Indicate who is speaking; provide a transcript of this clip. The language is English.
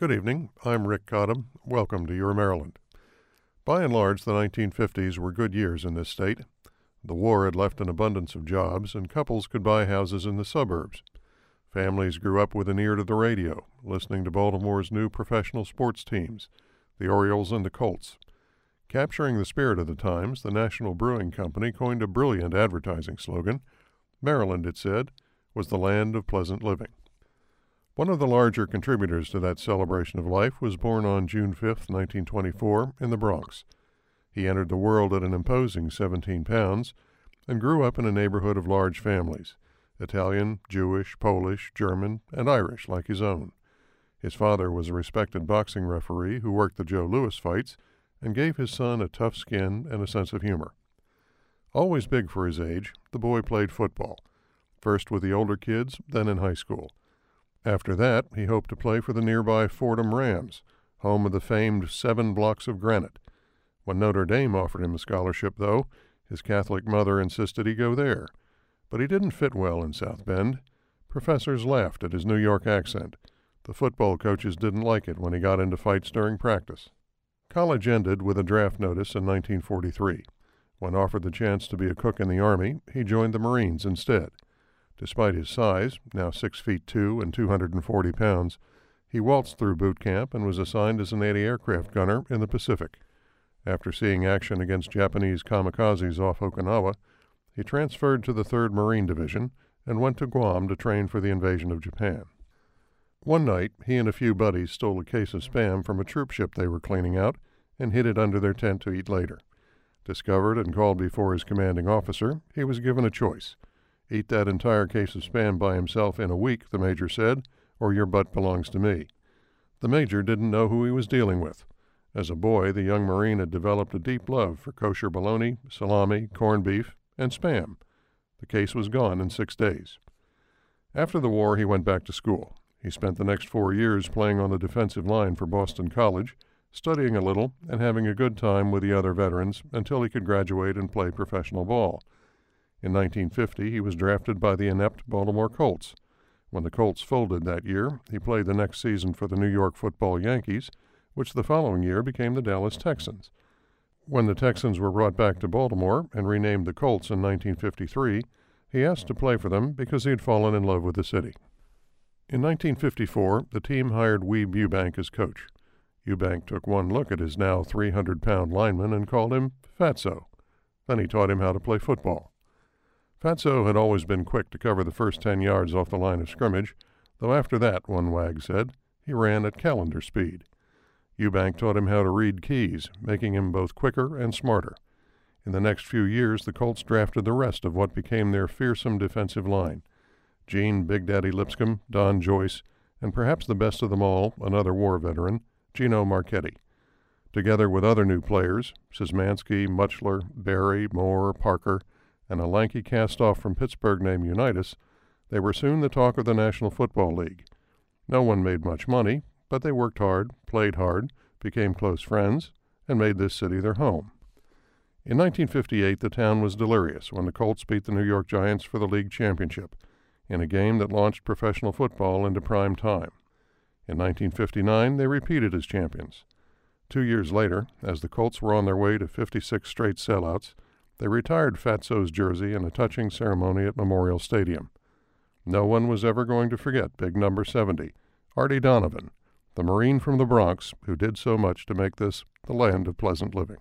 Speaker 1: Good evening. I'm Rick Cottam. Welcome to Your Maryland. By and large, the 1950s were good years in this state. The war had left an abundance of jobs, and couples could buy houses in the suburbs. Families grew up with an ear to the radio, listening to Baltimore's new professional sports teams, the Orioles and the Colts. Capturing the spirit of the times, the National Brewing Company coined a brilliant advertising slogan. Maryland, it said, was the land of pleasant living. One of the larger contributors to that celebration of life was born on June 5, 1924, in the Bronx. He entered the world at an imposing 17 pounds and grew up in a neighborhood of large families Italian, Jewish, Polish, German, and Irish like his own. His father was a respected boxing referee who worked the Joe Louis fights and gave his son a tough skin and a sense of humor. Always big for his age, the boy played football, first with the older kids, then in high school. After that, he hoped to play for the nearby Fordham Rams, home of the famed seven blocks of granite. When Notre Dame offered him a scholarship, though, his Catholic mother insisted he go there. But he didn't fit well in South Bend. Professors laughed at his New York accent. The football coaches didn't like it when he got into fights during practice. College ended with a draft notice in 1943. When offered the chance to be a cook in the Army, he joined the Marines instead. Despite his size, now six feet two and 240 pounds, he waltzed through boot camp and was assigned as an anti aircraft gunner in the Pacific. After seeing action against Japanese kamikazes off Okinawa, he transferred to the 3rd Marine Division and went to Guam to train for the invasion of Japan. One night, he and a few buddies stole a case of spam from a troop ship they were cleaning out and hid it under their tent to eat later. Discovered and called before his commanding officer, he was given a choice Eat that entire case of spam by himself in a week, the major said, or your butt belongs to me. The major didn't know who he was dealing with. As a boy, the young Marine had developed a deep love for kosher bologna, salami, corned beef, and spam. The case was gone in six days. After the war, he went back to school. He spent the next four years playing on the defensive line for Boston College, studying a little, and having a good time with the other veterans until he could graduate and play professional ball. In 1950, he was drafted by the inept Baltimore Colts. When the Colts folded that year, he played the next season for the New York football Yankees, which the following year became the Dallas Texans. When the Texans were brought back to Baltimore and renamed the Colts in 1953, he asked to play for them because he had fallen in love with the city. In 1954, the team hired Weeb Ewbank as coach. Ewbank took one look at his now 300 pound lineman and called him Fatso. Then he taught him how to play football. Fatso had always been quick to cover the first ten yards off the line of scrimmage, though after that, one wag said, he ran at calendar speed. Ewbank taught him how to read keys, making him both quicker and smarter. In the next few years, the Colts drafted the rest of what became their fearsome defensive line Gene Big Daddy Lipscomb, Don Joyce, and perhaps the best of them all, another war veteran, Gino Marchetti. Together with other new players, Szymanski, Mutscheller, Berry, Moore, Parker, and a lanky cast off from Pittsburgh named Unitas, they were soon the talk of the National Football League. No one made much money, but they worked hard, played hard, became close friends, and made this city their home. In 1958, the town was delirious when the Colts beat the New York Giants for the league championship in a game that launched professional football into prime time. In 1959, they repeated as champions. Two years later, as the Colts were on their way to 56 straight sellouts, they retired Fatso's jersey in a touching ceremony at Memorial Stadium. No one was ever going to forget big number 70, Artie Donovan, the Marine from the Bronx who did so much to make this the land of pleasant living.